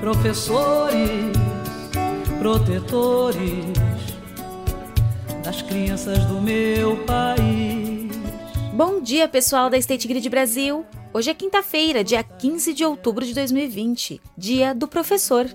professores, protetores das crianças do meu país. Bom dia, pessoal da State Grid Brasil. Hoje é quinta-feira, dia 15 de outubro de 2020, dia do professor.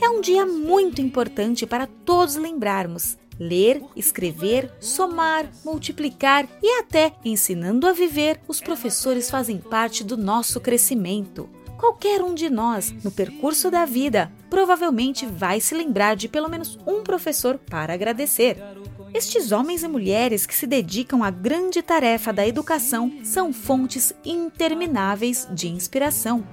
É um dia muito importante para todos lembrarmos. Ler, escrever, somar, multiplicar e até ensinando a viver, os professores fazem parte do nosso crescimento. Qualquer um de nós, no percurso da vida, provavelmente vai se lembrar de pelo menos um professor para agradecer. Estes homens e mulheres que se dedicam à grande tarefa da educação são fontes intermináveis de inspiração.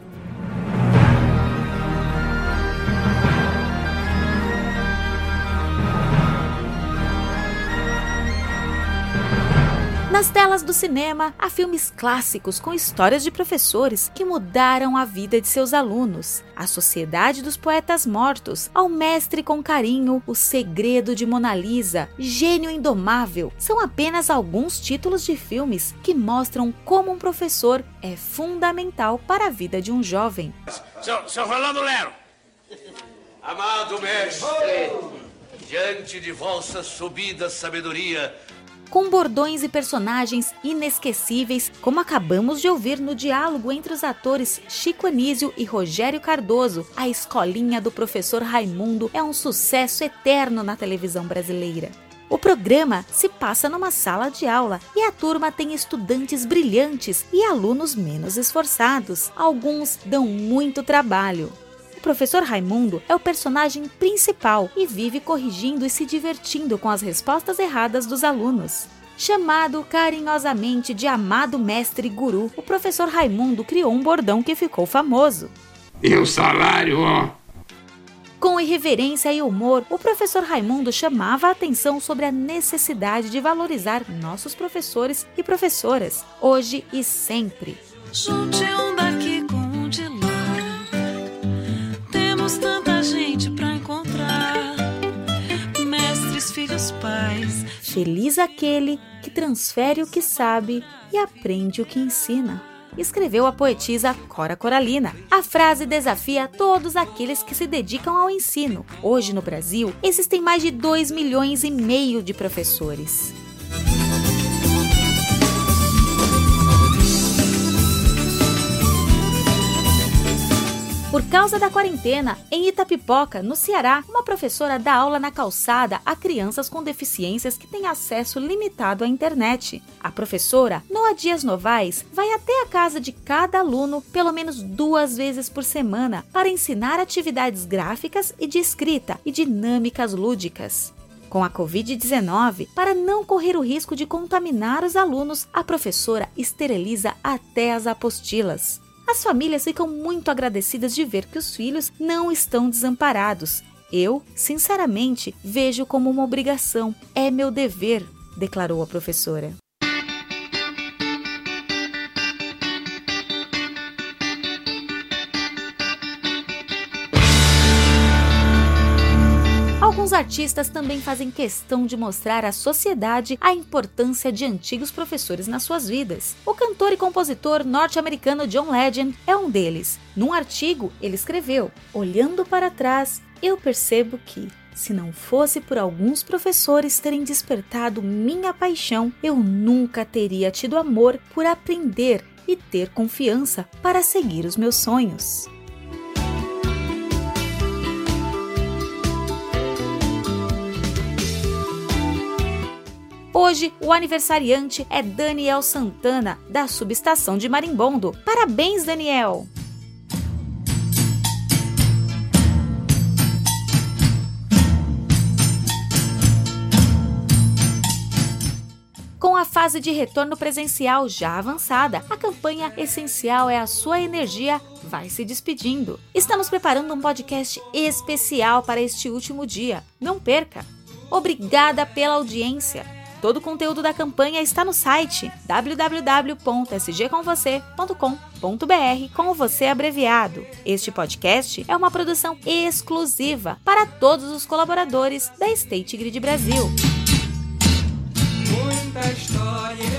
Nas telas do cinema, há filmes clássicos com histórias de professores que mudaram a vida de seus alunos. A Sociedade dos Poetas Mortos, Ao Mestre com Carinho, O Segredo de Mona Lisa, Gênio Indomável, são apenas alguns títulos de filmes que mostram como um professor é fundamental para a vida de um jovem. Seu, seu Rolando Lero, amado mestre, diante de vossa subida sabedoria, com bordões e personagens inesquecíveis, como acabamos de ouvir no diálogo entre os atores Chico Anísio e Rogério Cardoso. A escolinha do professor Raimundo é um sucesso eterno na televisão brasileira. O programa se passa numa sala de aula e a turma tem estudantes brilhantes e alunos menos esforçados. Alguns dão muito trabalho professor Raimundo é o personagem principal e vive corrigindo e se divertindo com as respostas erradas dos alunos. Chamado carinhosamente de amado mestre guru, o professor Raimundo criou um bordão que ficou famoso. E o salário, ó. Com irreverência e humor, o professor Raimundo chamava a atenção sobre a necessidade de valorizar nossos professores e professoras, hoje e sempre. Junte um Tanta gente pra encontrar. Mestres, filhos, pais. Feliz aquele que transfere o que sabe e aprende o que ensina. Escreveu a poetisa Cora Coralina. A frase desafia todos aqueles que se dedicam ao ensino. Hoje no Brasil, existem mais de 2 milhões e meio de professores. Causa da quarentena, em Itapipoca, no Ceará, uma professora dá aula na calçada a crianças com deficiências que têm acesso limitado à internet. A professora, Noa Dias Novaes, vai até a casa de cada aluno pelo menos duas vezes por semana para ensinar atividades gráficas e de escrita e dinâmicas lúdicas. Com a Covid-19, para não correr o risco de contaminar os alunos, a professora esteriliza até as apostilas. As famílias ficam muito agradecidas de ver que os filhos não estão desamparados. Eu, sinceramente, vejo como uma obrigação. É meu dever, declarou a professora. Alguns artistas também fazem questão de mostrar à sociedade a importância de antigos professores nas suas vidas. O cantor e compositor norte-americano John Legend é um deles. Num artigo, ele escreveu: Olhando para trás, eu percebo que, se não fosse por alguns professores terem despertado minha paixão, eu nunca teria tido amor por aprender e ter confiança para seguir os meus sonhos. Hoje, o aniversariante é Daniel Santana, da subestação de Marimbondo. Parabéns, Daniel! Com a fase de retorno presencial já avançada, a campanha Essencial é a Sua Energia vai se despedindo. Estamos preparando um podcast especial para este último dia. Não perca! Obrigada pela audiência! Todo o conteúdo da campanha está no site www.sgcomvocê.com.br com você abreviado. Este podcast é uma produção exclusiva para todos os colaboradores da State Grid Brasil. Muita história